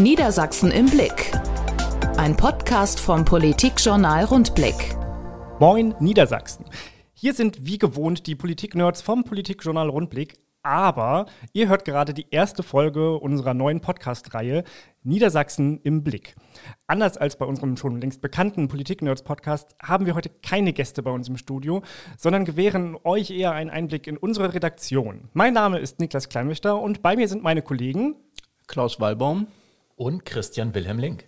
Niedersachsen im Blick. Ein Podcast vom Politikjournal Rundblick. Moin Niedersachsen. Hier sind wie gewohnt die Politiknerds vom Politikjournal Rundblick. Aber ihr hört gerade die erste Folge unserer neuen Podcast-Reihe Niedersachsen im Blick. Anders als bei unserem schon längst bekannten Politik-Nerds-Podcast haben wir heute keine Gäste bei uns im Studio, sondern gewähren euch eher einen Einblick in unsere Redaktion. Mein Name ist Niklas Kleinwächter und bei mir sind meine Kollegen Klaus Wallbaum und Christian Wilhelm Link.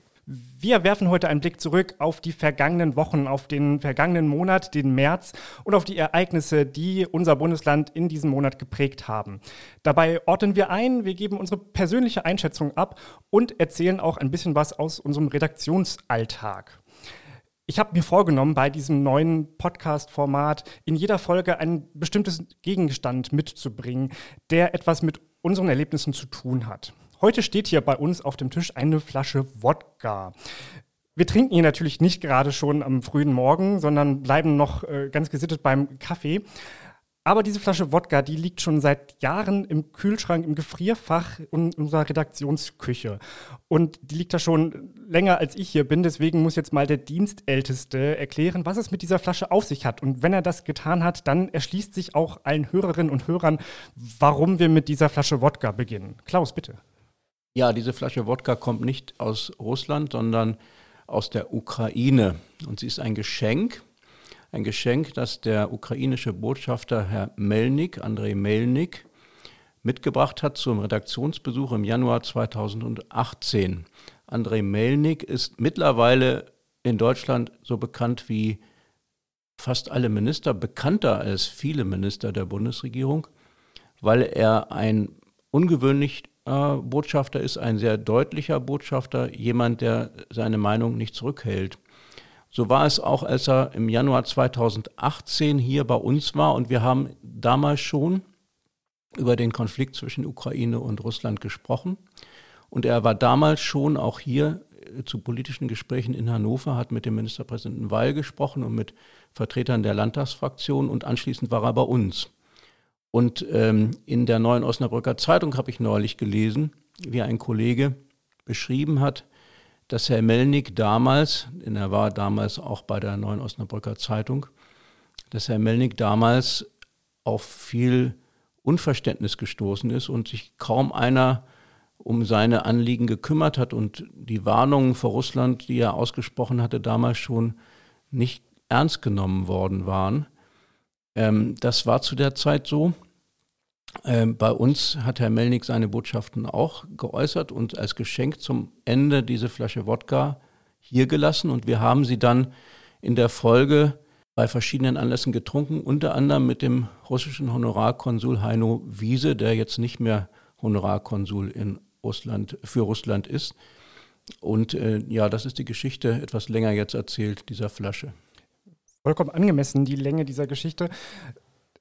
Wir werfen heute einen Blick zurück auf die vergangenen Wochen, auf den vergangenen Monat, den März und auf die Ereignisse, die unser Bundesland in diesem Monat geprägt haben. Dabei ordnen wir ein, wir geben unsere persönliche Einschätzung ab und erzählen auch ein bisschen was aus unserem Redaktionsalltag. Ich habe mir vorgenommen, bei diesem neuen Podcast-Format in jeder Folge ein bestimmtes Gegenstand mitzubringen, der etwas mit unseren Erlebnissen zu tun hat. Heute steht hier bei uns auf dem Tisch eine Flasche Wodka. Wir trinken hier natürlich nicht gerade schon am frühen Morgen, sondern bleiben noch äh, ganz gesittet beim Kaffee. Aber diese Flasche Wodka, die liegt schon seit Jahren im Kühlschrank, im Gefrierfach in unserer Redaktionsküche. Und die liegt da schon länger, als ich hier bin. Deswegen muss jetzt mal der Dienstälteste erklären, was es mit dieser Flasche auf sich hat. Und wenn er das getan hat, dann erschließt sich auch allen Hörerinnen und Hörern, warum wir mit dieser Flasche Wodka beginnen. Klaus, bitte. Ja, diese Flasche Wodka kommt nicht aus Russland, sondern aus der Ukraine. Und sie ist ein Geschenk ein Geschenk, das der ukrainische Botschafter Herr Melnik, Andrei Melnik, mitgebracht hat zum Redaktionsbesuch im Januar 2018. Andrei Melnik ist mittlerweile in Deutschland so bekannt wie fast alle Minister, bekannter als viele Minister der Bundesregierung, weil er ein ungewöhnlich Botschafter ist, ein sehr deutlicher Botschafter, jemand, der seine Meinung nicht zurückhält. So war es auch, als er im Januar 2018 hier bei uns war und wir haben damals schon über den Konflikt zwischen Ukraine und Russland gesprochen. Und er war damals schon auch hier äh, zu politischen Gesprächen in Hannover, hat mit dem Ministerpräsidenten Weil gesprochen und mit Vertretern der Landtagsfraktion und anschließend war er bei uns. Und ähm, in der neuen Osnabrücker Zeitung habe ich neulich gelesen, wie ein Kollege beschrieben hat, dass Herr Melnik damals, denn er war damals auch bei der Neuen Osnabrücker Zeitung, dass Herr Melnik damals auf viel Unverständnis gestoßen ist und sich kaum einer um seine Anliegen gekümmert hat und die Warnungen vor Russland, die er ausgesprochen hatte, damals schon nicht ernst genommen worden waren. Ähm, das war zu der Zeit so. Ähm, bei uns hat Herr Melnik seine Botschaften auch geäußert und als Geschenk zum Ende diese Flasche Wodka hier gelassen. Und wir haben sie dann in der Folge bei verschiedenen Anlässen getrunken, unter anderem mit dem russischen Honorarkonsul Heino Wiese, der jetzt nicht mehr Honorarkonsul in Russland, für Russland ist. Und äh, ja, das ist die Geschichte etwas länger jetzt erzählt, dieser Flasche. Vollkommen angemessen, die Länge dieser Geschichte.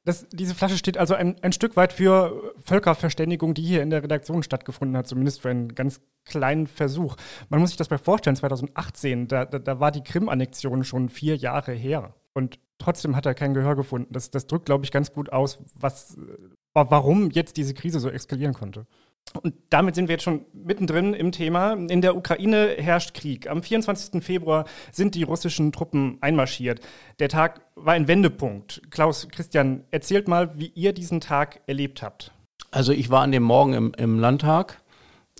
Das, diese Flasche steht also ein, ein Stück weit für Völkerverständigung, die hier in der Redaktion stattgefunden hat, zumindest für einen ganz kleinen Versuch. Man muss sich das mal vorstellen, 2018, da, da, da war die Krim-Annexion schon vier Jahre her. Und trotzdem hat er kein Gehör gefunden. Das, das drückt, glaube ich, ganz gut aus, was, warum jetzt diese Krise so eskalieren konnte. Und damit sind wir jetzt schon mittendrin im Thema. In der Ukraine herrscht Krieg. Am 24. Februar sind die russischen Truppen einmarschiert. Der Tag war ein Wendepunkt. Klaus, Christian, erzählt mal, wie ihr diesen Tag erlebt habt. Also ich war an dem Morgen im, im Landtag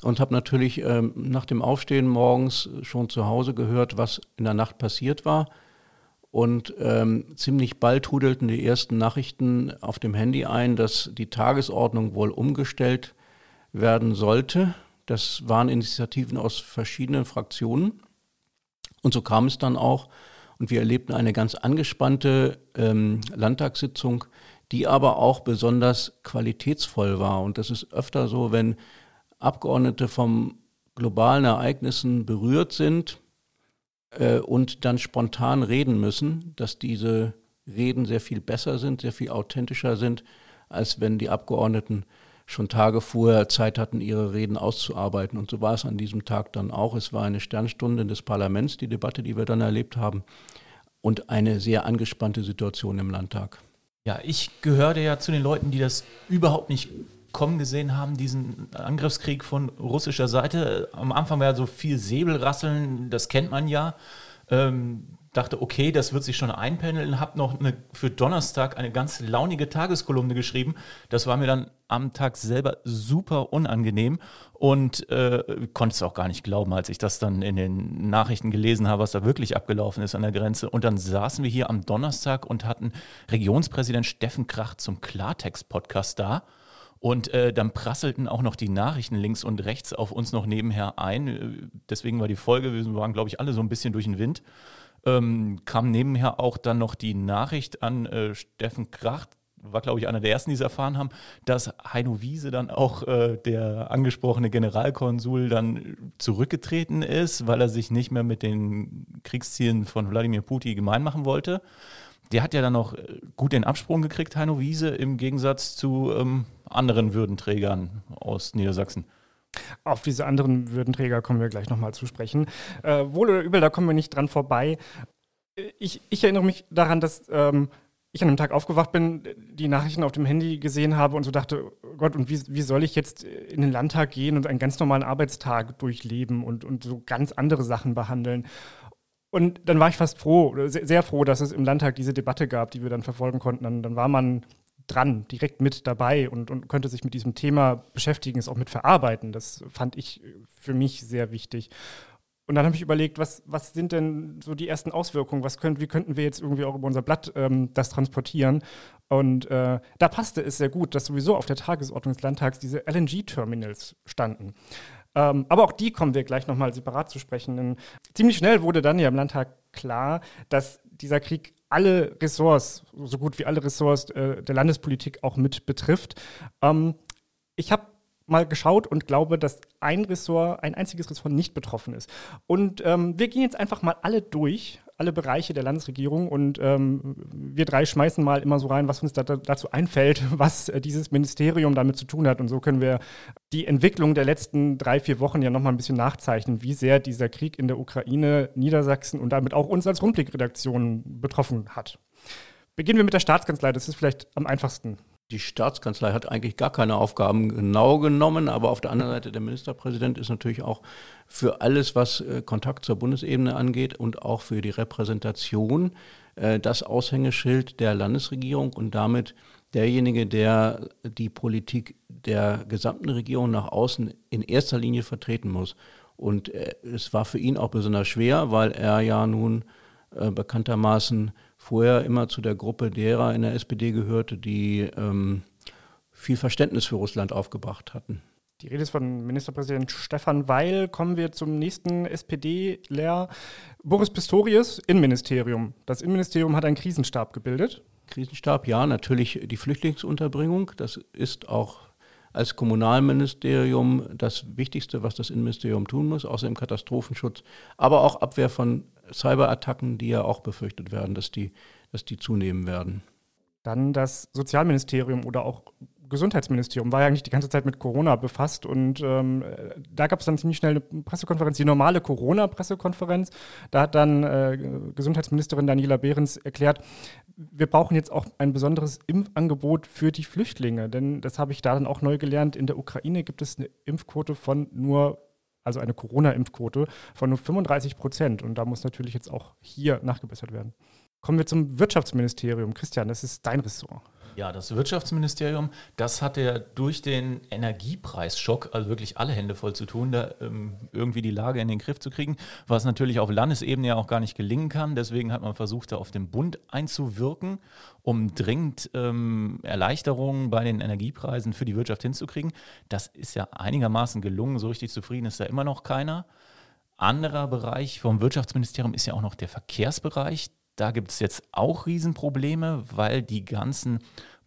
und habe natürlich ähm, nach dem Aufstehen morgens schon zu Hause gehört, was in der Nacht passiert war. Und ähm, ziemlich bald trudelten die ersten Nachrichten auf dem Handy ein, dass die Tagesordnung wohl umgestellt werden sollte. Das waren Initiativen aus verschiedenen Fraktionen. Und so kam es dann auch. Und wir erlebten eine ganz angespannte ähm, Landtagssitzung, die aber auch besonders qualitätsvoll war. Und das ist öfter so, wenn Abgeordnete vom globalen Ereignissen berührt sind äh, und dann spontan reden müssen, dass diese Reden sehr viel besser sind, sehr viel authentischer sind, als wenn die Abgeordneten schon Tage vorher Zeit hatten, ihre Reden auszuarbeiten. Und so war es an diesem Tag dann auch. Es war eine Sternstunde des Parlaments, die Debatte, die wir dann erlebt haben, und eine sehr angespannte Situation im Landtag. Ja, ich gehörte ja zu den Leuten, die das überhaupt nicht kommen gesehen haben, diesen Angriffskrieg von russischer Seite. Am Anfang war ja so viel Säbelrasseln, das kennt man ja. Ähm, dachte, okay, das wird sich schon einpendeln, habe noch eine, für Donnerstag eine ganz launige Tageskolumne geschrieben. Das war mir dann am Tag selber super unangenehm und äh, konnte es auch gar nicht glauben, als ich das dann in den Nachrichten gelesen habe, was da wirklich abgelaufen ist an der Grenze. Und dann saßen wir hier am Donnerstag und hatten Regionspräsident Steffen Krach zum Klartext-Podcast da. Und äh, dann prasselten auch noch die Nachrichten links und rechts auf uns noch nebenher ein. Deswegen war die Folge, wir waren, glaube ich, alle so ein bisschen durch den Wind ähm, kam nebenher auch dann noch die Nachricht an äh, Steffen Kracht, war, glaube ich, einer der ersten, die es erfahren haben, dass Heino Wiese dann auch äh, der angesprochene Generalkonsul dann zurückgetreten ist, weil er sich nicht mehr mit den Kriegszielen von Wladimir Putin gemein machen wollte. Der hat ja dann noch äh, gut den Absprung gekriegt, Heino Wiese, im Gegensatz zu ähm, anderen Würdenträgern aus Niedersachsen. Auf diese anderen Würdenträger kommen wir gleich nochmal zu sprechen. Äh, wohl oder übel, da kommen wir nicht dran vorbei. Ich, ich erinnere mich daran, dass ähm, ich an einem Tag aufgewacht bin, die Nachrichten auf dem Handy gesehen habe und so dachte, oh Gott, und wie, wie soll ich jetzt in den Landtag gehen und einen ganz normalen Arbeitstag durchleben und, und so ganz andere Sachen behandeln? Und dann war ich fast froh, sehr, sehr froh, dass es im Landtag diese Debatte gab, die wir dann verfolgen konnten. Dann, dann war man dran, direkt mit dabei und, und könnte sich mit diesem Thema beschäftigen, es auch mit verarbeiten. Das fand ich für mich sehr wichtig. Und dann habe ich überlegt, was, was sind denn so die ersten Auswirkungen? Was können, wie könnten wir jetzt irgendwie auch über unser Blatt ähm, das transportieren? Und äh, da passte es sehr gut, dass sowieso auf der Tagesordnung des Landtags diese LNG-Terminals standen. Ähm, aber auch die kommen wir gleich nochmal separat zu sprechen. Denn ziemlich schnell wurde dann ja im Landtag klar, dass dieser Krieg alle Ressorts, so gut wie alle Ressorts äh, der Landespolitik auch mit betrifft. Ähm, ich habe mal geschaut und glaube, dass ein Ressort, ein einziges Ressort nicht betroffen ist. Und ähm, wir gehen jetzt einfach mal alle durch, alle Bereiche der Landesregierung und ähm, wir drei schmeißen mal immer so rein, was uns da, dazu einfällt, was äh, dieses Ministerium damit zu tun hat. Und so können wir die Entwicklung der letzten drei, vier Wochen ja nochmal ein bisschen nachzeichnen, wie sehr dieser Krieg in der Ukraine Niedersachsen und damit auch uns als Rundblickredaktion betroffen hat. Beginnen wir mit der Staatskanzlei, das ist vielleicht am einfachsten. Die Staatskanzlei hat eigentlich gar keine Aufgaben genau genommen, aber auf der anderen Seite der Ministerpräsident ist natürlich auch für alles, was äh, Kontakt zur Bundesebene angeht und auch für die Repräsentation äh, das Aushängeschild der Landesregierung und damit derjenige, der die Politik der gesamten Regierung nach außen in erster Linie vertreten muss. Und äh, es war für ihn auch besonders schwer, weil er ja nun bekanntermaßen vorher immer zu der Gruppe derer in der SPD gehörte, die ähm, viel Verständnis für Russland aufgebracht hatten. Die Rede ist von Ministerpräsident Stefan Weil. Kommen wir zum nächsten SPD-Lehr. Boris Pistorius, Innenministerium. Das Innenministerium hat einen Krisenstab gebildet. Krisenstab, ja, natürlich die Flüchtlingsunterbringung. Das ist auch als Kommunalministerium das Wichtigste, was das Innenministerium tun muss, außer im Katastrophenschutz, aber auch Abwehr von Cyberattacken, die ja auch befürchtet werden, dass die, dass die zunehmen werden. Dann das Sozialministerium oder auch Gesundheitsministerium war ja eigentlich die ganze Zeit mit Corona befasst und ähm, da gab es dann ziemlich schnell eine Pressekonferenz, die normale Corona-Pressekonferenz. Da hat dann äh, Gesundheitsministerin Daniela Behrens erklärt, wir brauchen jetzt auch ein besonderes Impfangebot für die Flüchtlinge, denn das habe ich da dann auch neu gelernt. In der Ukraine gibt es eine Impfquote von nur also eine Corona-Impfquote von nur 35 Prozent. Und da muss natürlich jetzt auch hier nachgebessert werden. Kommen wir zum Wirtschaftsministerium. Christian, das ist dein Ressort. Ja, das Wirtschaftsministerium, das hatte ja durch den Energiepreisschock, also wirklich alle Hände voll zu tun, da ähm, irgendwie die Lage in den Griff zu kriegen, was natürlich auf Landesebene ja auch gar nicht gelingen kann. Deswegen hat man versucht, da auf den Bund einzuwirken, um dringend ähm, Erleichterungen bei den Energiepreisen für die Wirtschaft hinzukriegen. Das ist ja einigermaßen gelungen. So richtig zufrieden ist da immer noch keiner. Anderer Bereich vom Wirtschaftsministerium ist ja auch noch der Verkehrsbereich. Da gibt es jetzt auch Riesenprobleme, weil die ganzen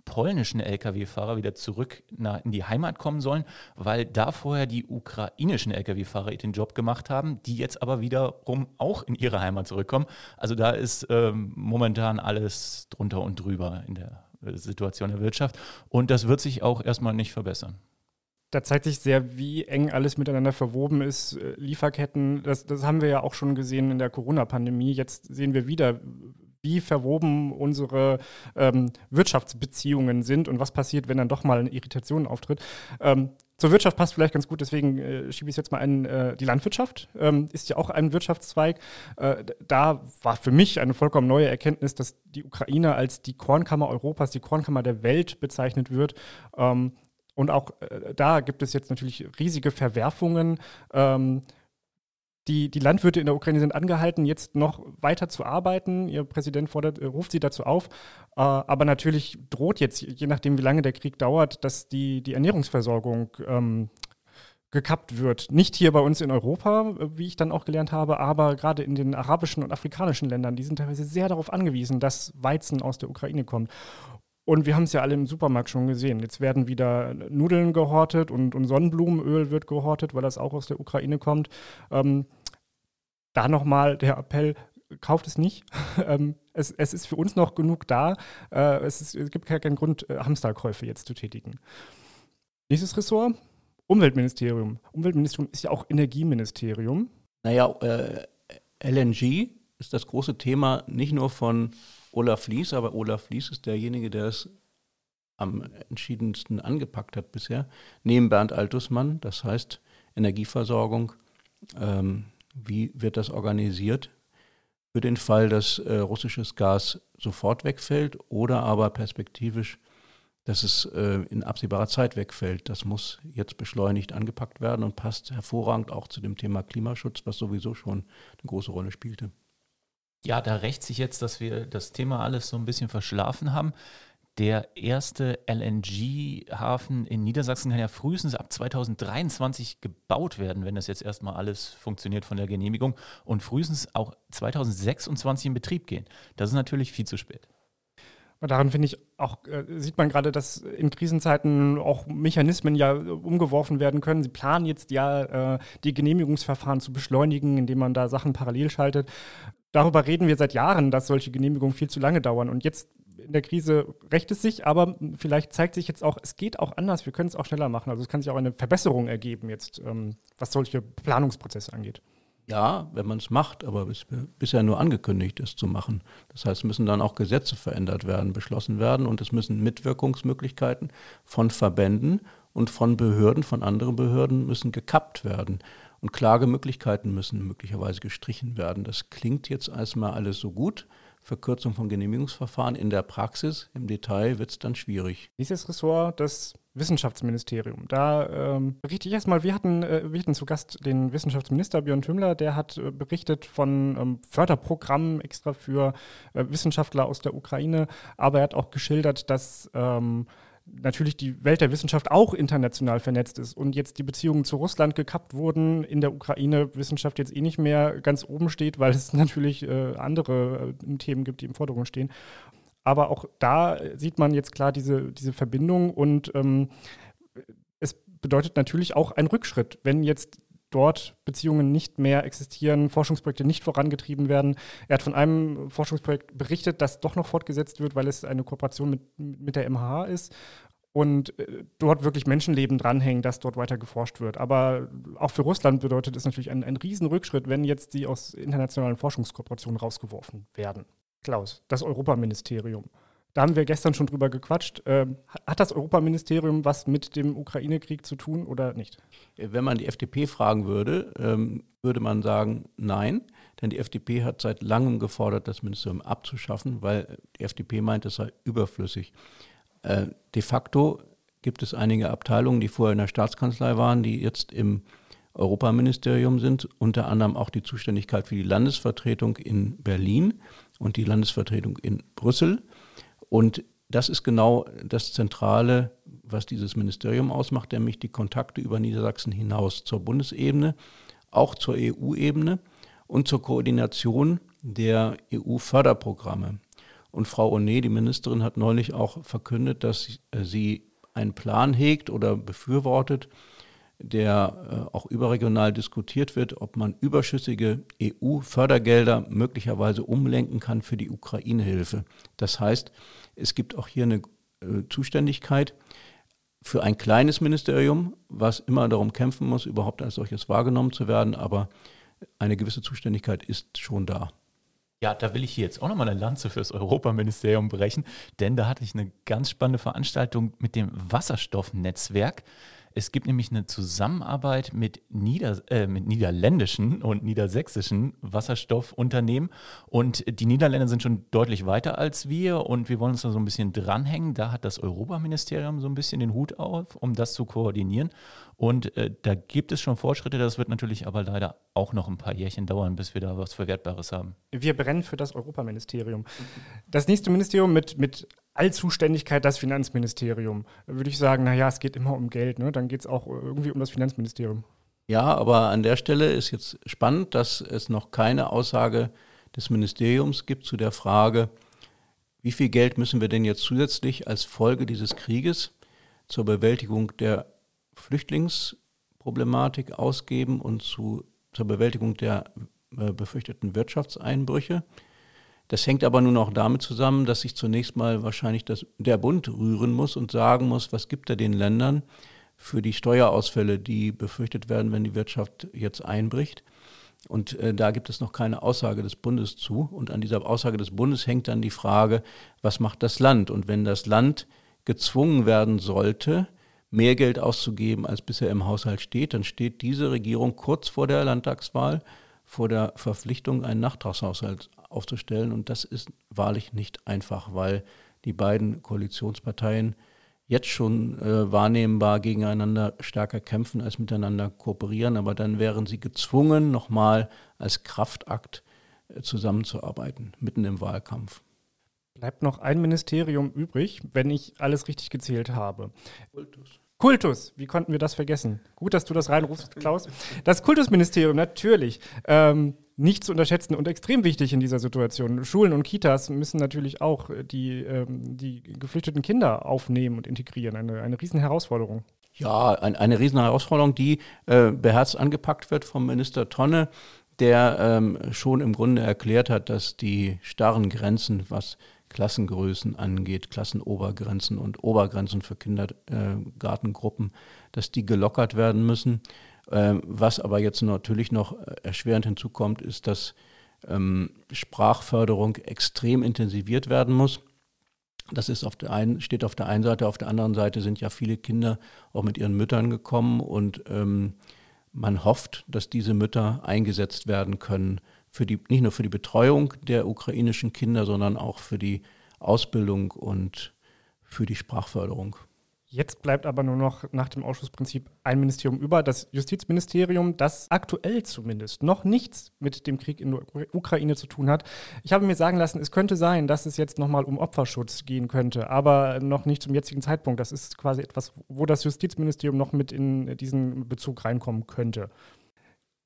polnischen Lkw-Fahrer wieder zurück in die Heimat kommen sollen, weil da vorher die ukrainischen Lkw-Fahrer den Job gemacht haben, die jetzt aber wiederum auch in ihre Heimat zurückkommen. Also da ist ähm, momentan alles drunter und drüber in der äh, Situation der Wirtschaft und das wird sich auch erstmal nicht verbessern da zeigt sich sehr, wie eng alles miteinander verwoben ist. Äh, Lieferketten, das, das haben wir ja auch schon gesehen in der Corona-Pandemie. Jetzt sehen wir wieder, wie verwoben unsere ähm, Wirtschaftsbeziehungen sind und was passiert, wenn dann doch mal eine Irritation auftritt. Ähm, zur Wirtschaft passt vielleicht ganz gut, deswegen äh, schiebe ich jetzt mal ein. Äh, die Landwirtschaft ähm, ist ja auch ein Wirtschaftszweig. Äh, da war für mich eine vollkommen neue Erkenntnis, dass die Ukraine als die Kornkammer Europas, die Kornkammer der Welt bezeichnet wird. Ähm, und auch äh, da gibt es jetzt natürlich riesige Verwerfungen. Ähm, die, die Landwirte in der Ukraine sind angehalten, jetzt noch weiter zu arbeiten. Ihr Präsident fordert, äh, ruft sie dazu auf. Äh, aber natürlich droht jetzt, je nachdem, wie lange der Krieg dauert, dass die, die Ernährungsversorgung ähm, gekappt wird. Nicht hier bei uns in Europa, äh, wie ich dann auch gelernt habe, aber gerade in den arabischen und afrikanischen Ländern, die sind teilweise sehr darauf angewiesen, dass Weizen aus der Ukraine kommt. Und wir haben es ja alle im Supermarkt schon gesehen. Jetzt werden wieder Nudeln gehortet und, und Sonnenblumenöl wird gehortet, weil das auch aus der Ukraine kommt. Ähm, da nochmal der Appell, kauft es nicht. ähm, es, es, ist für uns noch genug da. Äh, es, ist, es, gibt keinen Grund, äh, Hamsterkäufe jetzt zu tätigen. Nächstes Ressort, Umweltministerium. Umweltministerium ist ja auch Energieministerium. Naja, äh, LNG ist das große Thema nicht nur von Olaf Lies, aber Olaf Lies ist derjenige, der es am entschiedensten angepackt hat bisher, neben Bernd Altusmann, das heißt Energieversorgung. Ähm, wie wird das organisiert? Für den Fall, dass äh, russisches Gas sofort wegfällt oder aber perspektivisch, dass es äh, in absehbarer Zeit wegfällt. Das muss jetzt beschleunigt angepackt werden und passt hervorragend auch zu dem Thema Klimaschutz, was sowieso schon eine große Rolle spielte. Ja, da rächt sich jetzt, dass wir das Thema alles so ein bisschen verschlafen haben. Der erste LNG-Hafen in Niedersachsen kann ja frühestens ab 2023 gebaut werden, wenn das jetzt erstmal alles funktioniert von der Genehmigung und frühestens auch 2026 in Betrieb gehen. Das ist natürlich viel zu spät. Daran finde ich auch, äh, sieht man gerade, dass in Krisenzeiten auch Mechanismen ja umgeworfen werden können. Sie planen jetzt ja, äh, die Genehmigungsverfahren zu beschleunigen, indem man da Sachen parallel schaltet. Darüber reden wir seit Jahren, dass solche Genehmigungen viel zu lange dauern. Und jetzt in der Krise rächt es sich, aber vielleicht zeigt sich jetzt auch, es geht auch anders, wir können es auch schneller machen. Also es kann sich auch eine Verbesserung ergeben jetzt, ähm, was solche Planungsprozesse angeht. Ja, wenn man es macht, aber bis, bisher nur angekündigt ist zu machen. Das heißt, müssen dann auch Gesetze verändert werden, beschlossen werden und es müssen Mitwirkungsmöglichkeiten von Verbänden und von Behörden, von anderen Behörden müssen gekappt werden. Und Klagemöglichkeiten müssen möglicherweise gestrichen werden. Das klingt jetzt erstmal alles so gut. Verkürzung von Genehmigungsverfahren in der Praxis, im Detail wird es dann schwierig. Dieses Ressort, das Wissenschaftsministerium. Da ähm, berichte ich erstmal, wir hatten, äh, wir hatten zu Gast den Wissenschaftsminister Björn Tümmler, der hat äh, berichtet von ähm, Förderprogrammen extra für äh, Wissenschaftler aus der Ukraine, aber er hat auch geschildert, dass ähm, natürlich die Welt der Wissenschaft auch international vernetzt ist und jetzt die Beziehungen zu Russland gekappt wurden, in der Ukraine Wissenschaft jetzt eh nicht mehr ganz oben steht, weil es natürlich äh, andere äh, Themen gibt, die im Vordergrund stehen. Aber auch da sieht man jetzt klar diese, diese Verbindung und ähm, es bedeutet natürlich auch einen Rückschritt, wenn jetzt dort Beziehungen nicht mehr existieren, Forschungsprojekte nicht vorangetrieben werden. Er hat von einem Forschungsprojekt berichtet, das doch noch fortgesetzt wird, weil es eine Kooperation mit, mit der MH ist und äh, dort wirklich Menschenleben dranhängen, dass dort weiter geforscht wird. Aber auch für Russland bedeutet es natürlich einen, einen riesen Rückschritt, wenn jetzt sie aus internationalen Forschungskooperationen rausgeworfen werden. Klaus, das Europaministerium. Da haben wir gestern schon drüber gequatscht. Ähm, hat das Europaministerium was mit dem Ukraine-Krieg zu tun oder nicht? Wenn man die FDP fragen würde, ähm, würde man sagen, nein. Denn die FDP hat seit langem gefordert, das Ministerium abzuschaffen, weil die FDP meint, es sei überflüssig. Äh, de facto gibt es einige Abteilungen, die vorher in der Staatskanzlei waren, die jetzt im Europaministerium sind, unter anderem auch die Zuständigkeit für die Landesvertretung in Berlin und die Landesvertretung in Brüssel. Und das ist genau das Zentrale, was dieses Ministerium ausmacht, nämlich die Kontakte über Niedersachsen hinaus zur Bundesebene, auch zur EU-Ebene und zur Koordination der EU-Förderprogramme. Und Frau Onet, die Ministerin, hat neulich auch verkündet, dass sie einen Plan hegt oder befürwortet, der äh, auch überregional diskutiert wird, ob man überschüssige EU-Fördergelder möglicherweise umlenken kann für die Ukraine-Hilfe. Das heißt, es gibt auch hier eine äh, Zuständigkeit für ein kleines Ministerium, was immer darum kämpfen muss, überhaupt als solches wahrgenommen zu werden, aber eine gewisse Zuständigkeit ist schon da. Ja, da will ich hier jetzt auch nochmal eine Lanze fürs Europaministerium brechen, denn da hatte ich eine ganz spannende Veranstaltung mit dem Wasserstoffnetzwerk. Es gibt nämlich eine Zusammenarbeit mit, Nieder äh, mit niederländischen und niedersächsischen Wasserstoffunternehmen. Und die Niederländer sind schon deutlich weiter als wir und wir wollen uns da so ein bisschen dranhängen. Da hat das Europaministerium so ein bisschen den Hut auf, um das zu koordinieren. Und äh, da gibt es schon Fortschritte. Das wird natürlich aber leider auch noch ein paar Jährchen dauern, bis wir da was Verwertbares haben. Wir brennen für das Europaministerium. Das nächste Ministerium mit, mit Allzuständigkeit das Finanzministerium. Da würde ich sagen, naja, es geht immer um Geld. Ne? Dann geht es auch irgendwie um das Finanzministerium. Ja, aber an der Stelle ist jetzt spannend, dass es noch keine Aussage des Ministeriums gibt zu der Frage, wie viel Geld müssen wir denn jetzt zusätzlich als Folge dieses Krieges zur Bewältigung der Flüchtlingsproblematik ausgeben und zu, zur Bewältigung der äh, befürchteten Wirtschaftseinbrüche. Das hängt aber nun auch damit zusammen, dass sich zunächst mal wahrscheinlich das, der Bund rühren muss und sagen muss, was gibt er den Ländern für die Steuerausfälle, die befürchtet werden, wenn die Wirtschaft jetzt einbricht. Und äh, da gibt es noch keine Aussage des Bundes zu. Und an dieser Aussage des Bundes hängt dann die Frage, was macht das Land? Und wenn das Land gezwungen werden sollte, mehr Geld auszugeben, als bisher im Haushalt steht, dann steht diese Regierung kurz vor der Landtagswahl vor der Verpflichtung, einen Nachtragshaushalt aufzustellen. Und das ist wahrlich nicht einfach, weil die beiden Koalitionsparteien jetzt schon äh, wahrnehmbar gegeneinander stärker kämpfen als miteinander kooperieren. Aber dann wären sie gezwungen, nochmal als Kraftakt äh, zusammenzuarbeiten, mitten im Wahlkampf. Bleibt noch ein Ministerium übrig, wenn ich alles richtig gezählt habe. Kultus. Kultus, wie konnten wir das vergessen? Gut, dass du das reinrufst, Klaus. Das Kultusministerium, natürlich. Ähm, nicht zu unterschätzen und extrem wichtig in dieser Situation. Schulen und Kitas müssen natürlich auch die, ähm, die geflüchteten Kinder aufnehmen und integrieren. Eine, eine Riesenherausforderung. Ja, ein, eine Riesenherausforderung, die äh, beherzt angepackt wird vom Minister Tonne, der ähm, schon im Grunde erklärt hat, dass die starren Grenzen, was Klassengrößen angeht, Klassenobergrenzen und Obergrenzen für Kindergartengruppen, dass die gelockert werden müssen. Ähm, was aber jetzt natürlich noch äh, erschwerend hinzukommt, ist, dass ähm, Sprachförderung extrem intensiviert werden muss. Das ist auf der einen, steht auf der einen Seite, auf der anderen Seite sind ja viele Kinder auch mit ihren Müttern gekommen und ähm, man hofft, dass diese Mütter eingesetzt werden können für die, nicht nur für die Betreuung der ukrainischen Kinder, sondern auch für die Ausbildung und für die Sprachförderung. Jetzt bleibt aber nur noch nach dem Ausschussprinzip ein Ministerium über, das Justizministerium, das aktuell zumindest noch nichts mit dem Krieg in der Ukraine zu tun hat. Ich habe mir sagen lassen, es könnte sein, dass es jetzt nochmal um Opferschutz gehen könnte, aber noch nicht zum jetzigen Zeitpunkt. Das ist quasi etwas, wo das Justizministerium noch mit in diesen Bezug reinkommen könnte.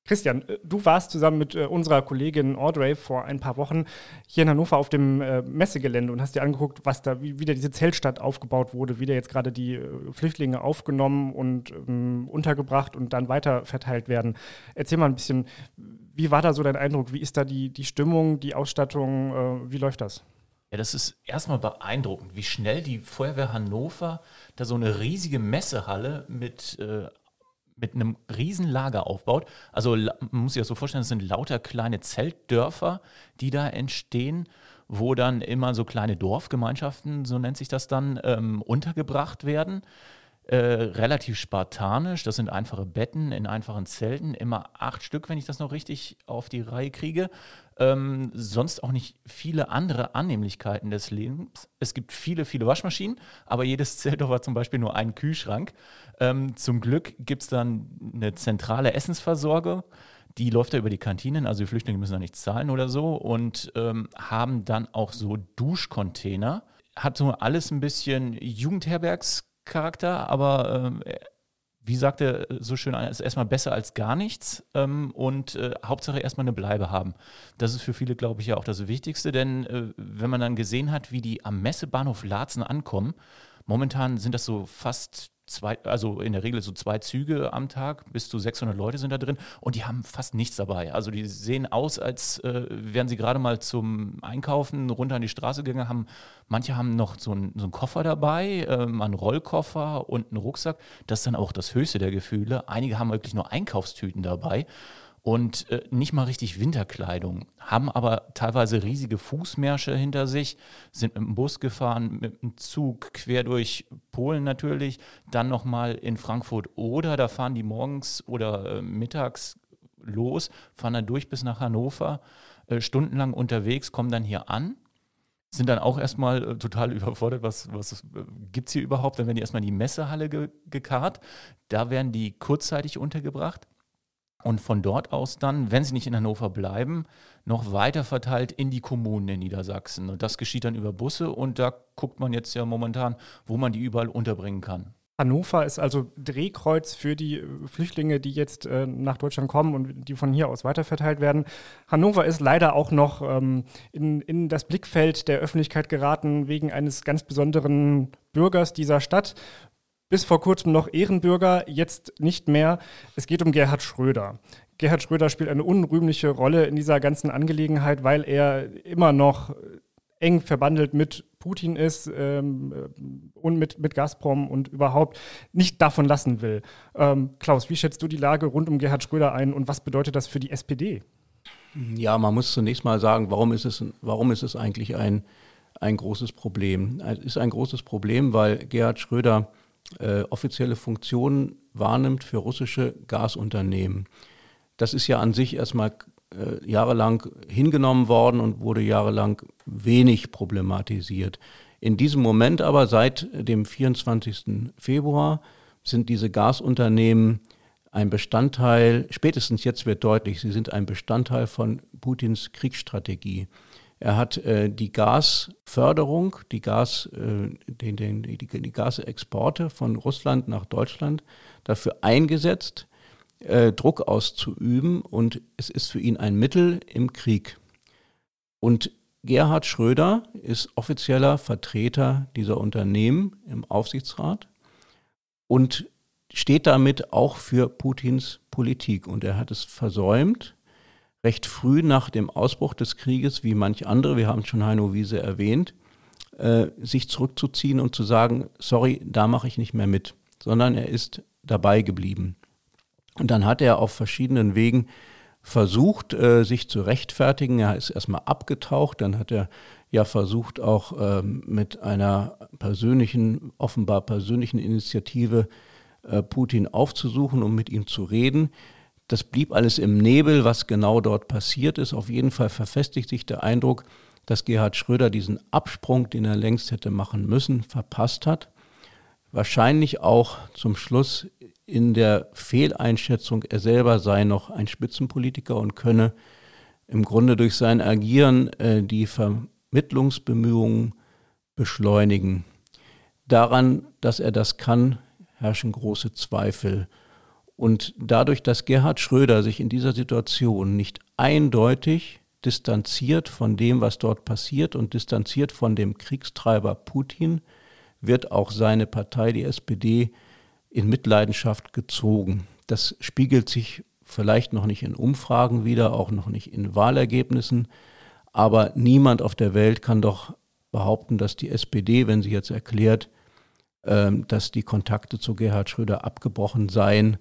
Christian, äh, du warst zusammen mit äh, unserer Kollegin Audrey vor ein paar Wochen hier in Hannover auf dem äh, Messegelände und hast dir angeguckt, was da, wie wieder diese Zeltstadt aufgebaut wurde, wie da jetzt gerade die Flüchtlinge aufgenommen und ähm, untergebracht und dann weiter verteilt werden. Erzähl mal ein bisschen, wie war da so dein Eindruck? Wie ist da die, die Stimmung, die Ausstattung? Wie läuft das? Ja, das ist erstmal beeindruckend, wie schnell die Feuerwehr Hannover da so eine riesige Messehalle mit äh, mit einem riesen Lager aufbaut. Also man muss sich das so vorstellen, es sind lauter kleine Zeltdörfer, die da entstehen, wo dann immer so kleine Dorfgemeinschaften, so nennt sich das dann, ähm, untergebracht werden. Äh, relativ spartanisch, das sind einfache Betten in einfachen Zelten, immer acht Stück, wenn ich das noch richtig auf die Reihe kriege. Ähm, sonst auch nicht viele andere Annehmlichkeiten des Lebens. Es gibt viele, viele Waschmaschinen, aber jedes Zeltdorf hat zum Beispiel nur einen Kühlschrank. Ähm, zum Glück gibt es dann eine zentrale Essensversorgung. Die läuft da über die Kantinen, also die Flüchtlinge müssen da nichts zahlen oder so und ähm, haben dann auch so Duschcontainer. Hat so alles ein bisschen Jugendherbergscharakter, aber ähm, wie sagt er so schön, ist erstmal besser als gar nichts ähm, und äh, Hauptsache erstmal eine Bleibe haben. Das ist für viele, glaube ich, ja auch das Wichtigste, denn äh, wenn man dann gesehen hat, wie die am Messebahnhof Laatzen ankommen, momentan sind das so fast zwei, also in der Regel so zwei Züge am Tag, bis zu 600 Leute sind da drin und die haben fast nichts dabei. Also die sehen aus, als äh, wären sie gerade mal zum Einkaufen runter an die Straße gegangen, haben, manche haben noch so, ein, so einen Koffer dabei, äh, einen Rollkoffer und einen Rucksack. Das ist dann auch das höchste der Gefühle. Einige haben wirklich nur Einkaufstüten dabei. Und äh, nicht mal richtig Winterkleidung, haben aber teilweise riesige Fußmärsche hinter sich, sind mit dem Bus gefahren, mit dem Zug quer durch Polen natürlich, dann nochmal in Frankfurt oder da fahren die morgens oder äh, mittags los, fahren dann durch bis nach Hannover, äh, stundenlang unterwegs, kommen dann hier an sind dann auch erstmal äh, total überfordert, was, was äh, gibt es hier überhaupt? Dann werden die erstmal in die Messehalle ge gekarrt. Da werden die kurzzeitig untergebracht und von dort aus dann, wenn sie nicht in Hannover bleiben, noch weiter verteilt in die Kommunen in Niedersachsen. Und das geschieht dann über Busse und da guckt man jetzt ja momentan, wo man die überall unterbringen kann. Hannover ist also Drehkreuz für die äh, Flüchtlinge, die jetzt äh, nach Deutschland kommen und die von hier aus weiterverteilt werden. Hannover ist leider auch noch ähm, in, in das Blickfeld der Öffentlichkeit geraten wegen eines ganz besonderen Bürgers dieser Stadt. Bis vor kurzem noch Ehrenbürger, jetzt nicht mehr. Es geht um Gerhard Schröder. Gerhard Schröder spielt eine unrühmliche Rolle in dieser ganzen Angelegenheit, weil er immer noch eng verbandelt mit Putin ist ähm, und mit, mit Gazprom und überhaupt nicht davon lassen will. Ähm, Klaus, wie schätzt du die Lage rund um Gerhard Schröder ein und was bedeutet das für die SPD? Ja, man muss zunächst mal sagen, warum ist es, warum ist es eigentlich ein, ein großes Problem? Es ist ein großes Problem, weil Gerhard Schröder äh, offizielle Funktionen wahrnimmt für russische Gasunternehmen. Das ist ja an sich erstmal äh, jahrelang hingenommen worden und wurde jahrelang wenig problematisiert. In diesem Moment aber seit dem 24. Februar sind diese Gasunternehmen ein Bestandteil, spätestens jetzt wird deutlich, sie sind ein Bestandteil von Putins Kriegsstrategie. Er hat äh, die Gasförderung, die, Gas, äh, den, den, die, die Gasexporte von Russland nach Deutschland dafür eingesetzt, äh, Druck auszuüben und es ist für ihn ein Mittel im Krieg. Und Gerhard Schröder ist offizieller Vertreter dieser Unternehmen im Aufsichtsrat und steht damit auch für Putins Politik. Und er hat es versäumt, recht früh nach dem Ausbruch des Krieges, wie manch andere, wir haben schon Heino Wiese erwähnt, äh, sich zurückzuziehen und zu sagen, sorry, da mache ich nicht mehr mit, sondern er ist dabei geblieben. Und dann hat er auf verschiedenen Wegen versucht, äh, sich zu rechtfertigen. Er ist erstmal abgetaucht, dann hat er ja versucht, auch ähm, mit einer persönlichen, offenbar persönlichen Initiative äh, Putin aufzusuchen, um mit ihm zu reden. Das blieb alles im Nebel, was genau dort passiert ist. Auf jeden Fall verfestigt sich der Eindruck, dass Gerhard Schröder diesen Absprung, den er längst hätte machen müssen, verpasst hat. Wahrscheinlich auch zum Schluss in der Fehleinschätzung, er selber sei noch ein Spitzenpolitiker und könne im Grunde durch sein Agieren äh, die Vermittlungsbemühungen beschleunigen. Daran, dass er das kann, herrschen große Zweifel. Und dadurch, dass Gerhard Schröder sich in dieser Situation nicht eindeutig distanziert von dem, was dort passiert und distanziert von dem Kriegstreiber Putin, wird auch seine Partei, die SPD, in Mitleidenschaft gezogen. Das spiegelt sich vielleicht noch nicht in Umfragen wieder, auch noch nicht in Wahlergebnissen, aber niemand auf der Welt kann doch behaupten, dass die SPD, wenn sie jetzt erklärt, ähm, dass die Kontakte zu Gerhard Schröder abgebrochen seien,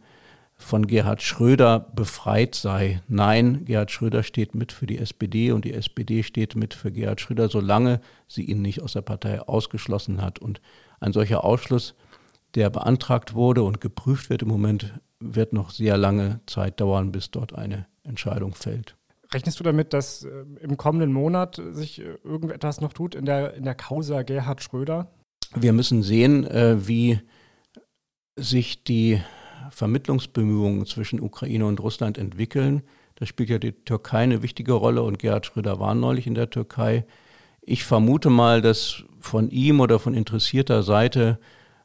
von Gerhard Schröder befreit sei. Nein, Gerhard Schröder steht mit für die SPD und die SPD steht mit für Gerhard Schröder, solange sie ihn nicht aus der Partei ausgeschlossen hat. Und ein solcher Ausschluss der beantragt wurde und geprüft wird im Moment, wird noch sehr lange Zeit dauern, bis dort eine Entscheidung fällt. Rechnest du damit, dass äh, im kommenden Monat sich äh, irgendetwas noch tut in der, in der Causa Gerhard Schröder? Wir müssen sehen, äh, wie sich die Vermittlungsbemühungen zwischen Ukraine und Russland entwickeln. Da spielt ja die Türkei eine wichtige Rolle und Gerhard Schröder war neulich in der Türkei. Ich vermute mal, dass von ihm oder von interessierter Seite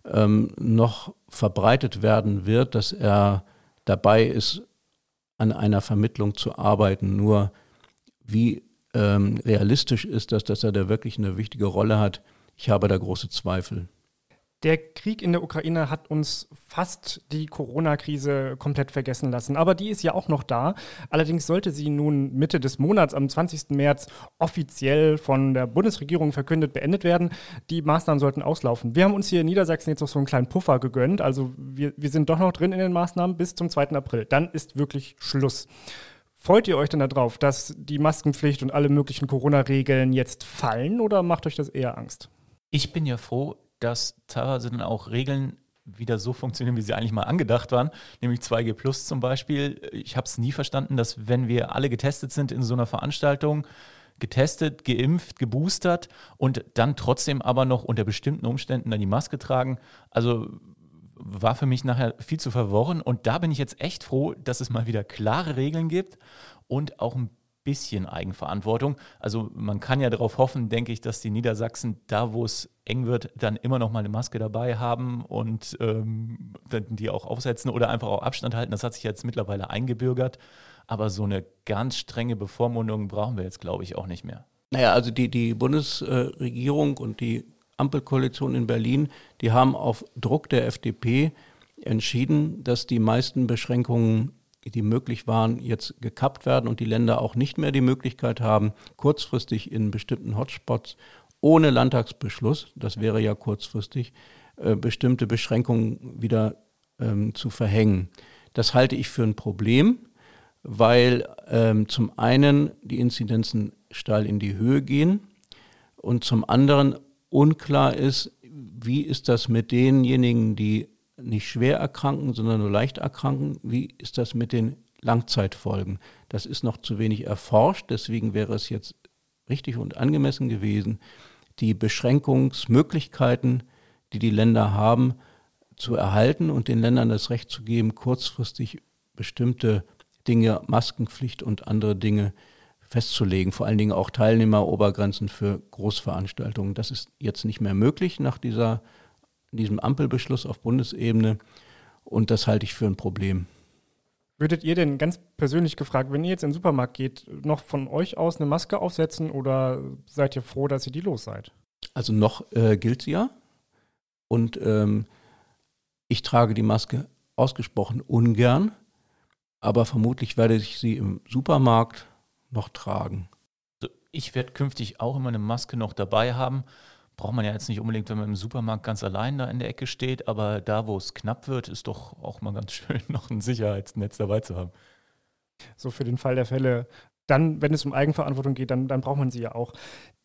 ähm, noch verbreitet werden wird, dass er dabei ist, an einer Vermittlung zu arbeiten. Nur wie ähm, realistisch ist das, dass er da wirklich eine wichtige Rolle hat? Ich habe da große Zweifel. Der Krieg in der Ukraine hat uns fast die Corona-Krise komplett vergessen lassen. Aber die ist ja auch noch da. Allerdings sollte sie nun Mitte des Monats, am 20. März, offiziell von der Bundesregierung verkündet beendet werden. Die Maßnahmen sollten auslaufen. Wir haben uns hier in Niedersachsen jetzt noch so einen kleinen Puffer gegönnt. Also wir, wir sind doch noch drin in den Maßnahmen bis zum 2. April. Dann ist wirklich Schluss. Freut ihr euch denn darauf, dass die Maskenpflicht und alle möglichen Corona-Regeln jetzt fallen oder macht euch das eher Angst? Ich bin ja froh, dass teilweise dann auch Regeln wieder so funktionieren, wie sie eigentlich mal angedacht waren, nämlich 2G Plus zum Beispiel. Ich habe es nie verstanden, dass wenn wir alle getestet sind in so einer Veranstaltung, getestet, geimpft, geboostert und dann trotzdem aber noch unter bestimmten Umständen dann die Maske tragen. Also war für mich nachher viel zu verworren und da bin ich jetzt echt froh, dass es mal wieder klare Regeln gibt und auch ein bisschen Eigenverantwortung. Also man kann ja darauf hoffen, denke ich, dass die Niedersachsen da, wo es eng wird, dann immer noch mal eine Maske dabei haben und ähm, die auch aufsetzen oder einfach auch Abstand halten. Das hat sich jetzt mittlerweile eingebürgert. Aber so eine ganz strenge Bevormundung brauchen wir jetzt, glaube ich, auch nicht mehr. Naja, also die, die Bundesregierung und die Ampelkoalition in Berlin, die haben auf Druck der FDP entschieden, dass die meisten Beschränkungen die möglich waren, jetzt gekappt werden und die Länder auch nicht mehr die Möglichkeit haben, kurzfristig in bestimmten Hotspots ohne Landtagsbeschluss, das wäre ja kurzfristig, äh, bestimmte Beschränkungen wieder ähm, zu verhängen. Das halte ich für ein Problem, weil ähm, zum einen die Inzidenzen steil in die Höhe gehen und zum anderen unklar ist, wie ist das mit denjenigen, die nicht schwer erkranken, sondern nur leicht erkranken. Wie ist das mit den Langzeitfolgen? Das ist noch zu wenig erforscht. Deswegen wäre es jetzt richtig und angemessen gewesen, die Beschränkungsmöglichkeiten, die die Länder haben, zu erhalten und den Ländern das Recht zu geben, kurzfristig bestimmte Dinge, Maskenpflicht und andere Dinge festzulegen. Vor allen Dingen auch Teilnehmerobergrenzen für Großveranstaltungen. Das ist jetzt nicht mehr möglich nach dieser diesem Ampelbeschluss auf Bundesebene. Und das halte ich für ein Problem. Würdet ihr denn ganz persönlich gefragt, wenn ihr jetzt in den Supermarkt geht, noch von euch aus eine Maske aufsetzen oder seid ihr froh, dass ihr die los seid? Also noch äh, gilt sie ja. Und ähm, ich trage die Maske ausgesprochen ungern, aber vermutlich werde ich sie im Supermarkt noch tragen. Also ich werde künftig auch immer eine Maske noch dabei haben braucht man ja jetzt nicht unbedingt, wenn man im Supermarkt ganz allein da in der Ecke steht, aber da, wo es knapp wird, ist doch auch mal ganz schön, noch ein Sicherheitsnetz dabei zu haben. So für den Fall der Fälle. Dann, wenn es um Eigenverantwortung geht, dann, dann braucht man sie ja auch.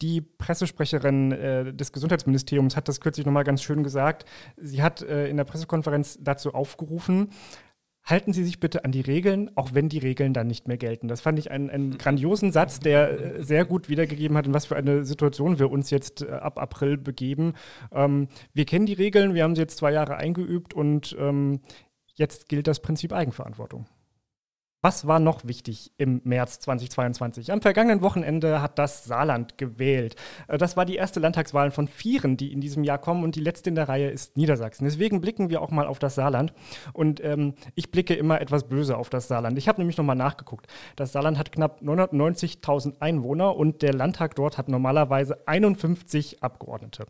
Die Pressesprecherin äh, des Gesundheitsministeriums hat das kürzlich nochmal ganz schön gesagt. Sie hat äh, in der Pressekonferenz dazu aufgerufen, halten Sie sich bitte an die Regeln, auch wenn die Regeln dann nicht mehr gelten. Das fand ich einen, einen grandiosen Satz, der äh, sehr gut wiedergegeben hat, in was für eine Situation wir uns jetzt äh, ab April begeben. Ähm, wir kennen die Regeln, wir haben sie jetzt zwei Jahre eingeübt und ähm, jetzt gilt das Prinzip Eigenverantwortung. Was war noch wichtig im März 2022? Am vergangenen Wochenende hat das Saarland gewählt. Äh, das war die erste Landtagswahl von vieren, die in diesem Jahr kommen und die letzte in der Reihe ist Niedersachsen. Deswegen blicken wir auch mal auf das Saarland und ähm, ich blicke immer etwas böse auf das Saarland. Ich habe nämlich nochmal nachgeguckt. Das Saarland hat knapp 990.000 Einwohner und der Landtag dort hat normalerweise 51 Abgeordnete.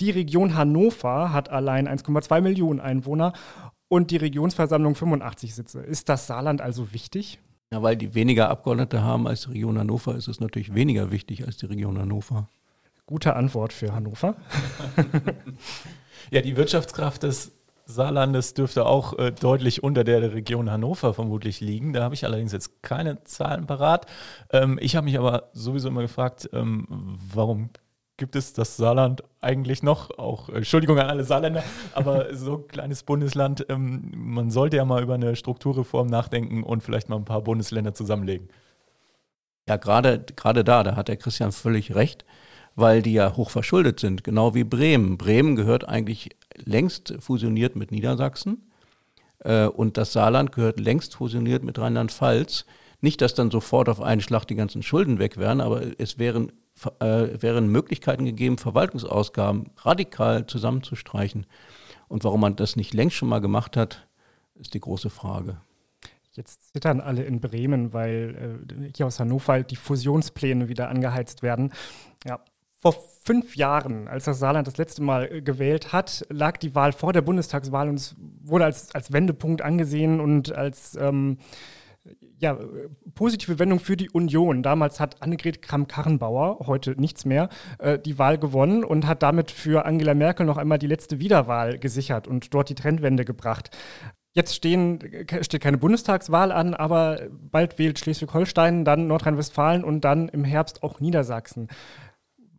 Die Region Hannover hat allein 1,2 Millionen Einwohner und die Regionsversammlung 85 Sitze. Ist das Saarland also wichtig? Ja, weil die weniger Abgeordnete haben als die Region Hannover, ist es natürlich weniger wichtig als die Region Hannover. Gute Antwort für Hannover. ja, die Wirtschaftskraft des Saarlandes dürfte auch äh, deutlich unter der der Region Hannover vermutlich liegen. Da habe ich allerdings jetzt keine Zahlen parat. Ähm, ich habe mich aber sowieso immer gefragt, ähm, warum gibt es das Saarland eigentlich noch? Auch äh, Entschuldigung an alle Saarländer, aber so ein kleines Bundesland, ähm, man sollte ja mal über eine Strukturreform nachdenken und vielleicht mal ein paar Bundesländer zusammenlegen. Ja, gerade gerade da, da hat der Christian völlig recht, weil die ja hoch verschuldet sind, genau wie Bremen. Bremen gehört eigentlich längst fusioniert mit Niedersachsen äh, und das Saarland gehört längst fusioniert mit Rheinland-Pfalz. Nicht, dass dann sofort auf einen Schlag die ganzen Schulden weg wären, aber es wären äh, wären Möglichkeiten gegeben, Verwaltungsausgaben radikal zusammenzustreichen. Und warum man das nicht längst schon mal gemacht hat, ist die große Frage. Jetzt zittern alle in Bremen, weil äh, hier aus Hannover die Fusionspläne wieder angeheizt werden. Ja, Vor fünf Jahren, als das Saarland das letzte Mal äh, gewählt hat, lag die Wahl vor der Bundestagswahl und es wurde als, als Wendepunkt angesehen und als ähm, ja, positive Wendung für die Union. Damals hat Annegret Kramp-Karrenbauer, heute nichts mehr, äh, die Wahl gewonnen und hat damit für Angela Merkel noch einmal die letzte Wiederwahl gesichert und dort die Trendwende gebracht. Jetzt stehen, steht keine Bundestagswahl an, aber bald wählt Schleswig-Holstein, dann Nordrhein-Westfalen und dann im Herbst auch Niedersachsen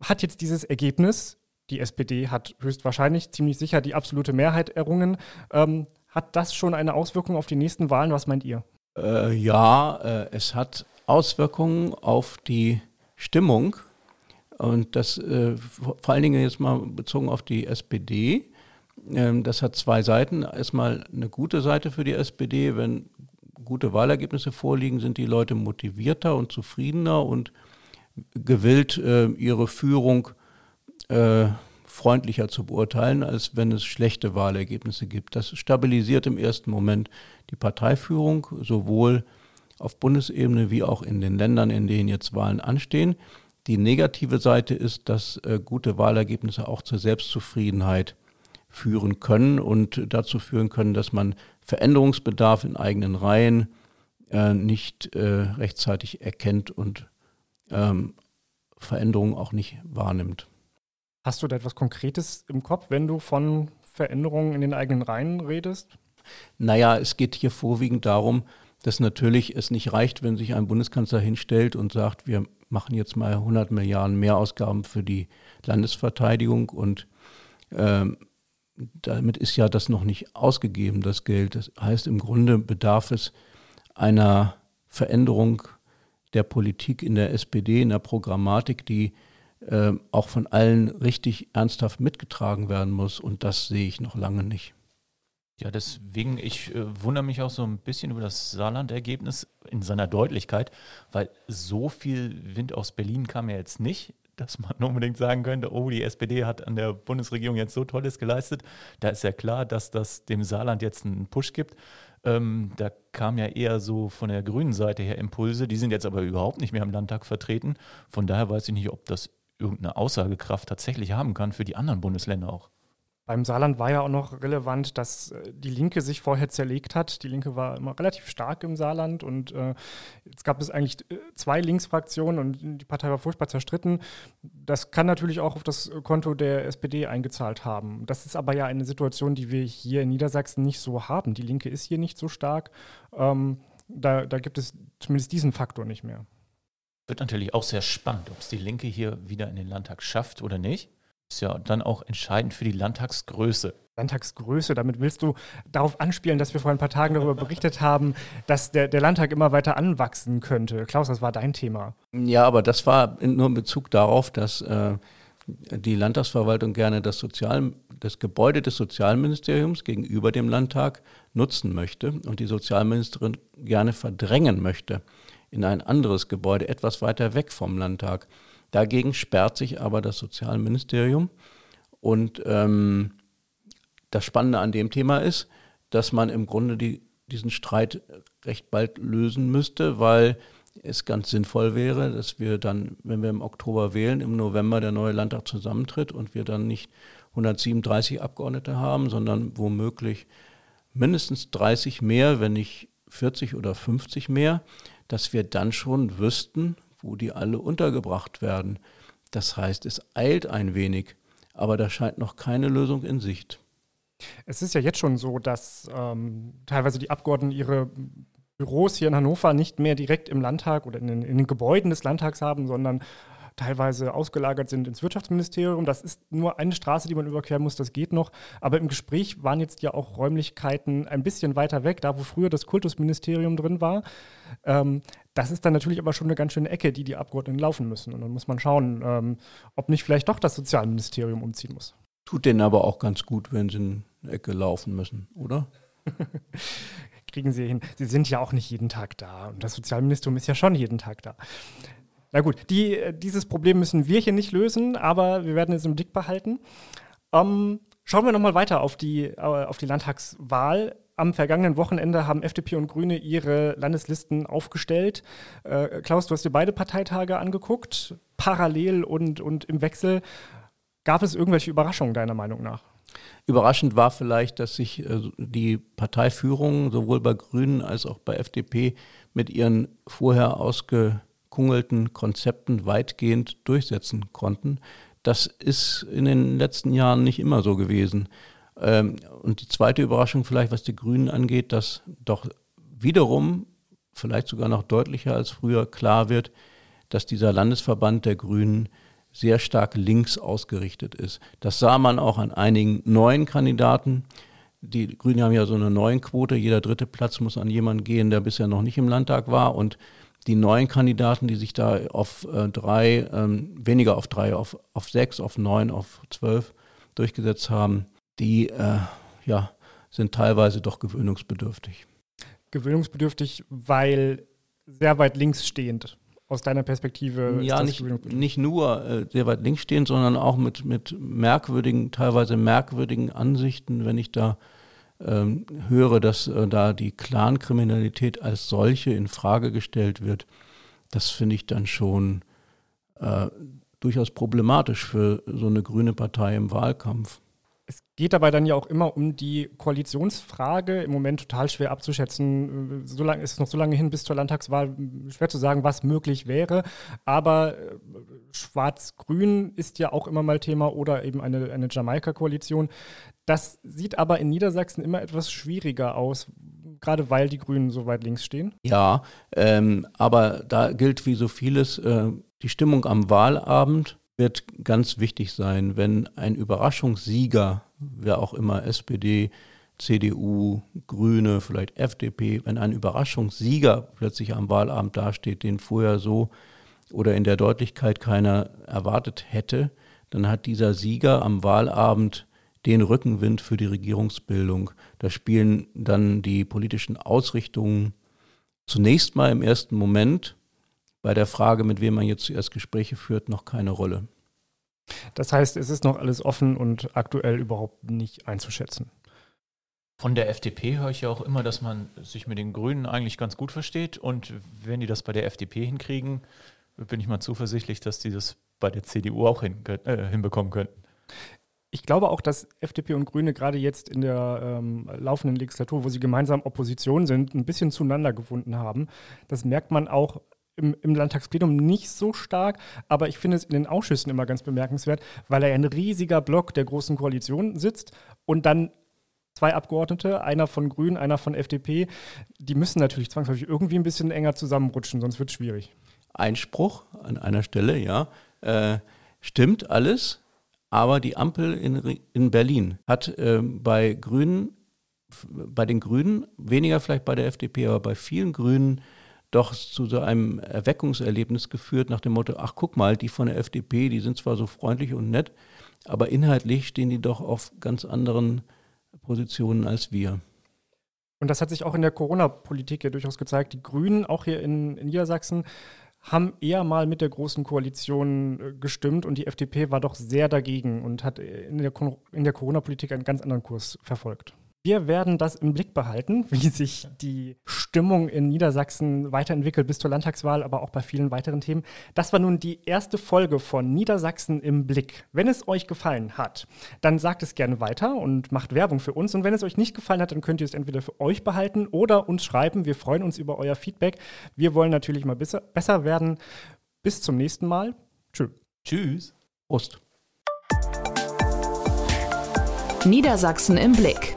hat jetzt dieses Ergebnis, die SPD hat höchstwahrscheinlich ziemlich sicher die absolute Mehrheit errungen, ähm, hat das schon eine Auswirkung auf die nächsten Wahlen? Was meint ihr? Äh, ja, äh, es hat Auswirkungen auf die Stimmung. Und das äh, vor allen Dingen jetzt mal bezogen auf die SPD. Ähm, das hat zwei Seiten. Erstmal eine gute Seite für die SPD. Wenn gute Wahlergebnisse vorliegen, sind die Leute motivierter und zufriedener und gewillt, äh, ihre Führung äh, freundlicher zu beurteilen, als wenn es schlechte Wahlergebnisse gibt. Das stabilisiert im ersten Moment die Parteiführung, sowohl auf Bundesebene wie auch in den Ländern, in denen jetzt Wahlen anstehen. Die negative Seite ist, dass äh, gute Wahlergebnisse auch zur Selbstzufriedenheit führen können und dazu führen können, dass man Veränderungsbedarf in eigenen Reihen äh, nicht äh, rechtzeitig erkennt und ähm, Veränderungen auch nicht wahrnimmt. Hast du da etwas Konkretes im Kopf, wenn du von Veränderungen in den eigenen Reihen redest? Naja, es geht hier vorwiegend darum, dass natürlich es nicht reicht, wenn sich ein Bundeskanzler hinstellt und sagt, wir machen jetzt mal 100 Milliarden Mehrausgaben für die Landesverteidigung und ähm, damit ist ja das noch nicht ausgegeben, das Geld. Das heißt, im Grunde bedarf es einer Veränderung der Politik in der SPD, in der Programmatik, die äh, auch von allen richtig ernsthaft mitgetragen werden muss. Und das sehe ich noch lange nicht. Ja, deswegen, ich äh, wundere mich auch so ein bisschen über das Saarland-Ergebnis in seiner Deutlichkeit, weil so viel Wind aus Berlin kam ja jetzt nicht, dass man unbedingt sagen könnte, oh, die SPD hat an der Bundesregierung jetzt so Tolles geleistet. Da ist ja klar, dass das dem Saarland jetzt einen Push gibt. Ähm, da kam ja eher so von der grünen Seite her Impulse, die sind jetzt aber überhaupt nicht mehr im Landtag vertreten. Von daher weiß ich nicht, ob das irgendeine Aussagekraft tatsächlich haben kann für die anderen Bundesländer auch. Beim Saarland war ja auch noch relevant, dass äh, die Linke sich vorher zerlegt hat. Die Linke war immer relativ stark im Saarland und äh, jetzt gab es eigentlich äh, zwei Linksfraktionen und die Partei war furchtbar zerstritten. Das kann natürlich auch auf das Konto der SPD eingezahlt haben. Das ist aber ja eine Situation, die wir hier in Niedersachsen nicht so haben. Die Linke ist hier nicht so stark. Ähm, da, da gibt es zumindest diesen Faktor nicht mehr. Wird natürlich auch sehr spannend, ob es die Linke hier wieder in den Landtag schafft oder nicht ist ja dann auch entscheidend für die Landtagsgröße. Landtagsgröße, damit willst du darauf anspielen, dass wir vor ein paar Tagen darüber berichtet haben, dass der, der Landtag immer weiter anwachsen könnte. Klaus, das war dein Thema. Ja, aber das war nur in Bezug darauf, dass äh, die Landtagsverwaltung gerne das, Sozial, das Gebäude des Sozialministeriums gegenüber dem Landtag nutzen möchte und die Sozialministerin gerne verdrängen möchte in ein anderes Gebäude, etwas weiter weg vom Landtag. Dagegen sperrt sich aber das Sozialministerium. Und ähm, das Spannende an dem Thema ist, dass man im Grunde die, diesen Streit recht bald lösen müsste, weil es ganz sinnvoll wäre, dass wir dann, wenn wir im Oktober wählen, im November der neue Landtag zusammentritt und wir dann nicht 137 Abgeordnete haben, sondern womöglich mindestens 30 mehr, wenn nicht 40 oder 50 mehr, dass wir dann schon wüssten, wo die alle untergebracht werden. Das heißt, es eilt ein wenig, aber da scheint noch keine Lösung in Sicht. Es ist ja jetzt schon so, dass ähm, teilweise die Abgeordneten ihre Büros hier in Hannover nicht mehr direkt im Landtag oder in den, in den Gebäuden des Landtags haben, sondern teilweise ausgelagert sind ins Wirtschaftsministerium. Das ist nur eine Straße, die man überqueren muss, das geht noch. Aber im Gespräch waren jetzt ja auch Räumlichkeiten ein bisschen weiter weg, da wo früher das Kultusministerium drin war. Ähm, das ist dann natürlich aber schon eine ganz schöne Ecke, die die Abgeordneten laufen müssen. Und dann muss man schauen, ähm, ob nicht vielleicht doch das Sozialministerium umziehen muss. Tut denen aber auch ganz gut, wenn sie in eine Ecke laufen müssen, oder? Kriegen sie hin. Sie sind ja auch nicht jeden Tag da. Und das Sozialministerium ist ja schon jeden Tag da. Na gut, die, dieses Problem müssen wir hier nicht lösen, aber wir werden es im Blick behalten. Ähm, schauen wir nochmal weiter auf die, äh, auf die Landtagswahl. am vergangenen Wochenende haben FDP und Grüne ihre Landeslisten aufgestellt. Äh, Klaus, du hast dir beide Parteitage angeguckt, parallel und, und im Wechsel. Gab es irgendwelche Überraschungen deiner Meinung nach? Überraschend war vielleicht, dass sich äh, die Parteiführung sowohl bei Grünen als auch bei FDP mit ihren vorher ausgekungelten Konzepten weitgehend durchsetzen konnten. Das ist in den letzten Jahren nicht immer so gewesen. Ähm, und die zweite Überraschung vielleicht, was die Grünen angeht, dass doch wiederum, vielleicht sogar noch deutlicher als früher, klar wird, dass dieser Landesverband der Grünen sehr stark links ausgerichtet ist. Das sah man auch an einigen neuen Kandidaten. Die Grünen haben ja so eine neuen Quote. Jeder dritte Platz muss an jemanden gehen, der bisher noch nicht im Landtag war. Und die neuen Kandidaten, die sich da auf äh, drei, ähm, weniger auf drei, auf, auf sechs, auf neun, auf zwölf durchgesetzt haben, die äh, ja, sind teilweise doch gewöhnungsbedürftig. Gewöhnungsbedürftig, weil sehr weit links stehend aus deiner Perspektive? Ja, nicht, nicht nur äh, sehr weit links stehend, sondern auch mit, mit merkwürdigen, teilweise merkwürdigen Ansichten, wenn ich da ähm, höre, dass äh, da die Clankriminalität als solche in Frage gestellt wird. Das finde ich dann schon äh, durchaus problematisch für so eine grüne Partei im Wahlkampf. Es geht dabei dann ja auch immer um die Koalitionsfrage. Im Moment total schwer abzuschätzen. So lange ist es noch so lange hin bis zur Landtagswahl. Schwer zu sagen, was möglich wäre. Aber äh, Schwarz-Grün ist ja auch immer mal Thema oder eben eine, eine Jamaika-Koalition. Das sieht aber in Niedersachsen immer etwas schwieriger aus, gerade weil die Grünen so weit links stehen. Ja, ähm, aber da gilt wie so vieles, äh, die Stimmung am Wahlabend wird ganz wichtig sein, wenn ein Überraschungssieger, wer auch immer, SPD, CDU, Grüne, vielleicht FDP, wenn ein Überraschungssieger plötzlich am Wahlabend dasteht, den vorher so oder in der Deutlichkeit keiner erwartet hätte, dann hat dieser Sieger am Wahlabend den Rückenwind für die Regierungsbildung. Da spielen dann die politischen Ausrichtungen zunächst mal im ersten Moment bei der Frage, mit wem man jetzt zuerst Gespräche führt, noch keine Rolle. Das heißt, es ist noch alles offen und aktuell überhaupt nicht einzuschätzen. Von der FDP höre ich ja auch immer, dass man sich mit den Grünen eigentlich ganz gut versteht. Und wenn die das bei der FDP hinkriegen, bin ich mal zuversichtlich, dass die das bei der CDU auch hin, äh, hinbekommen könnten. Ich glaube auch, dass FDP und Grüne gerade jetzt in der ähm, laufenden Legislatur, wo sie gemeinsam Opposition sind, ein bisschen zueinander gefunden haben. Das merkt man auch im, im, Landtagsplenum nicht so stark, aber ich finde es in den Ausschüssen immer ganz bemerkenswert, weil er ein riesiger Block der Großen Koalition sitzt und dann zwei Abgeordnete, einer von Grünen, einer von FDP, die müssen natürlich zwangsläufig irgendwie ein bisschen enger zusammenrutschen, sonst wird es schwierig. Einspruch an einer Stelle, ja. Äh, stimmt alles, aber die Ampel in, in Berlin hat äh, bei Grünen, bei den Grünen, weniger vielleicht bei der FDP, aber bei vielen Grünen doch zu so einem Erweckungserlebnis geführt nach dem Motto, ach guck mal, die von der FDP, die sind zwar so freundlich und nett, aber inhaltlich stehen die doch auf ganz anderen Positionen als wir. Und das hat sich auch in der Corona-Politik ja durchaus gezeigt. Die Grünen, auch hier in, in Niedersachsen, haben eher mal mit der Großen Koalition äh, gestimmt und die FDP war doch sehr dagegen und hat in der, in der Corona-Politik einen ganz anderen Kurs verfolgt. Wir werden das im Blick behalten, wie sich die Stimmung in Niedersachsen weiterentwickelt bis zur Landtagswahl, aber auch bei vielen weiteren Themen. Das war nun die erste Folge von Niedersachsen im Blick. Wenn es euch gefallen hat, dann sagt es gerne weiter und macht Werbung für uns. Und wenn es euch nicht gefallen hat, dann könnt ihr es entweder für euch behalten oder uns schreiben. Wir freuen uns über euer Feedback. Wir wollen natürlich mal besser, werden. Bis zum nächsten Mal. Tschüss. Tschüss. Prost. Niedersachsen im Blick.